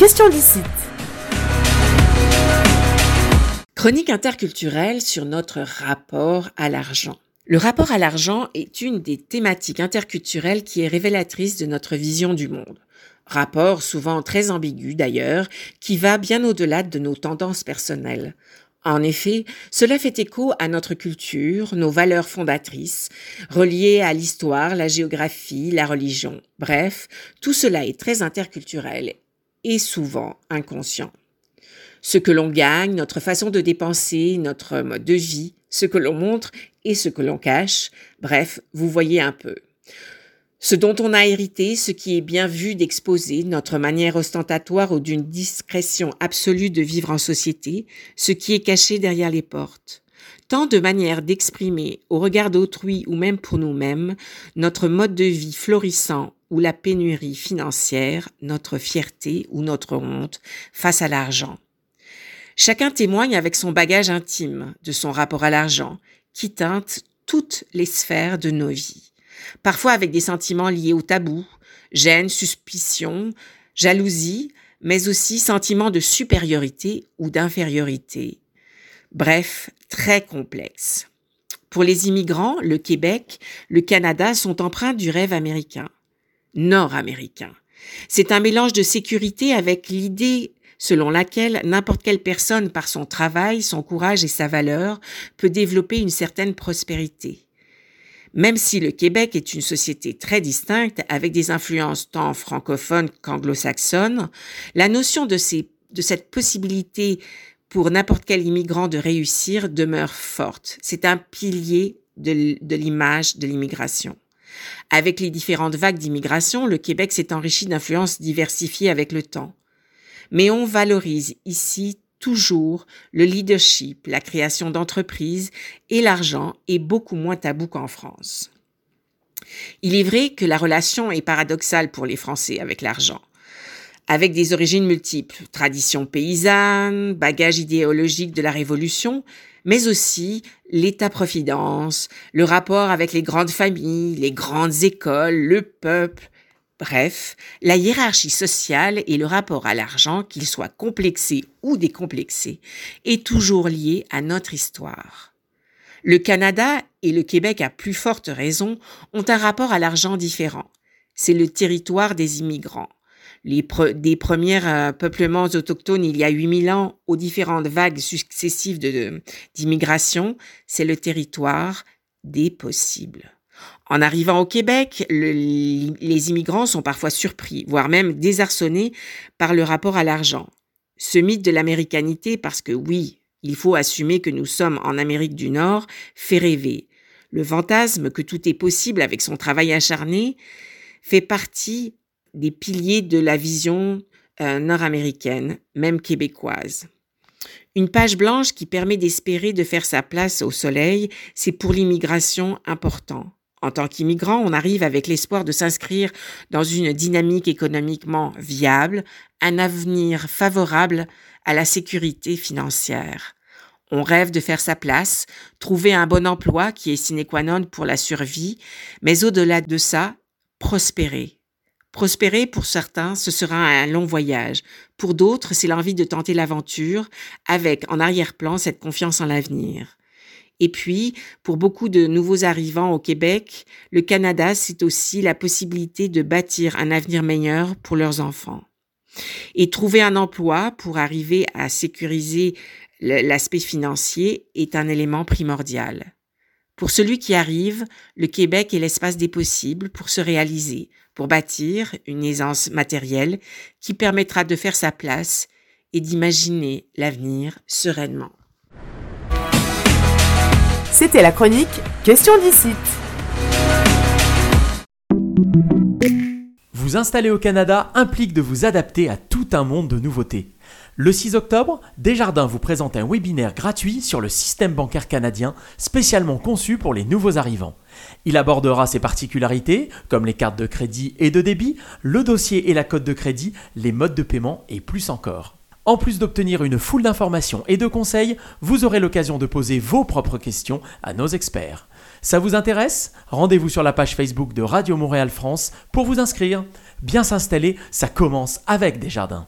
question d'ici. Chronique interculturelle sur notre rapport à l'argent. Le rapport à l'argent est une des thématiques interculturelles qui est révélatrice de notre vision du monde. Rapport souvent très ambigu d'ailleurs, qui va bien au-delà de nos tendances personnelles. En effet, cela fait écho à notre culture, nos valeurs fondatrices, reliées à l'histoire, la géographie, la religion. Bref, tout cela est très interculturel et souvent inconscient. Ce que l'on gagne, notre façon de dépenser, notre mode de vie, ce que l'on montre et ce que l'on cache, bref, vous voyez un peu. Ce dont on a hérité, ce qui est bien vu d'exposer, notre manière ostentatoire ou d'une discrétion absolue de vivre en société, ce qui est caché derrière les portes. Tant de manières d'exprimer, au regard d'autrui ou même pour nous-mêmes, notre mode de vie florissant ou la pénurie financière, notre fierté ou notre honte face à l'argent. Chacun témoigne avec son bagage intime de son rapport à l'argent, qui teinte toutes les sphères de nos vies parfois avec des sentiments liés au tabou, gêne, suspicion, jalousie, mais aussi sentiments de supériorité ou d'infériorité. Bref, très complexe. Pour les immigrants, le Québec, le Canada sont empreints du rêve américain, nord-américain. C'est un mélange de sécurité avec l'idée selon laquelle n'importe quelle personne, par son travail, son courage et sa valeur, peut développer une certaine prospérité. Même si le Québec est une société très distincte, avec des influences tant francophones qu'anglo-saxonnes, la notion de, de cette possibilité pour n'importe quel immigrant de réussir demeure forte. C'est un pilier de, l'image de l'immigration. Avec les différentes vagues d'immigration, le Québec s'est enrichi d'influences diversifiées avec le temps. Mais on valorise ici toujours le leadership, la création d'entreprises et l'argent est beaucoup moins tabou qu'en France. Il est vrai que la relation est paradoxale pour les Français avec l'argent. Avec des origines multiples, traditions paysannes, bagages idéologiques de la Révolution, mais aussi l'État-providence, le rapport avec les grandes familles, les grandes écoles, le peuple, Bref, la hiérarchie sociale et le rapport à l'argent, qu'il soit complexé ou décomplexé, est toujours lié à notre histoire. Le Canada et le Québec, à plus forte raison, ont un rapport à l'argent différent. C'est le territoire des immigrants. Les des premiers euh, peuplements autochtones il y a 8000 ans aux différentes vagues successives d'immigration, c'est le territoire des possibles. En arrivant au Québec, les immigrants sont parfois surpris, voire même désarçonnés par le rapport à l'argent. Ce mythe de l'américanité, parce que oui, il faut assumer que nous sommes en Amérique du Nord, fait rêver. Le fantasme que tout est possible avec son travail acharné fait partie des piliers de la vision euh, nord-américaine, même québécoise. Une page blanche qui permet d'espérer de faire sa place au soleil, c'est pour l'immigration important. En tant qu'immigrant, on arrive avec l'espoir de s'inscrire dans une dynamique économiquement viable, un avenir favorable à la sécurité financière. On rêve de faire sa place, trouver un bon emploi qui est sine qua non pour la survie, mais au-delà de ça, prospérer. Prospérer, pour certains, ce sera un long voyage. Pour d'autres, c'est l'envie de tenter l'aventure, avec en arrière-plan cette confiance en l'avenir. Et puis, pour beaucoup de nouveaux arrivants au Québec, le Canada, c'est aussi la possibilité de bâtir un avenir meilleur pour leurs enfants. Et trouver un emploi pour arriver à sécuriser l'aspect financier est un élément primordial. Pour celui qui arrive, le Québec est l'espace des possibles pour se réaliser, pour bâtir une aisance matérielle qui permettra de faire sa place et d'imaginer l'avenir sereinement. C'était la chronique Question d'ici. Vous installer au Canada implique de vous adapter à tout un monde de nouveautés. Le 6 octobre, Desjardins vous présente un webinaire gratuit sur le système bancaire canadien spécialement conçu pour les nouveaux arrivants. Il abordera ses particularités, comme les cartes de crédit et de débit, le dossier et la code de crédit, les modes de paiement et plus encore. En plus d'obtenir une foule d'informations et de conseils, vous aurez l'occasion de poser vos propres questions à nos experts. Ça vous intéresse? Rendez-vous sur la page Facebook de Radio Montréal France pour vous inscrire. Bien s'installer, ça commence avec Desjardins.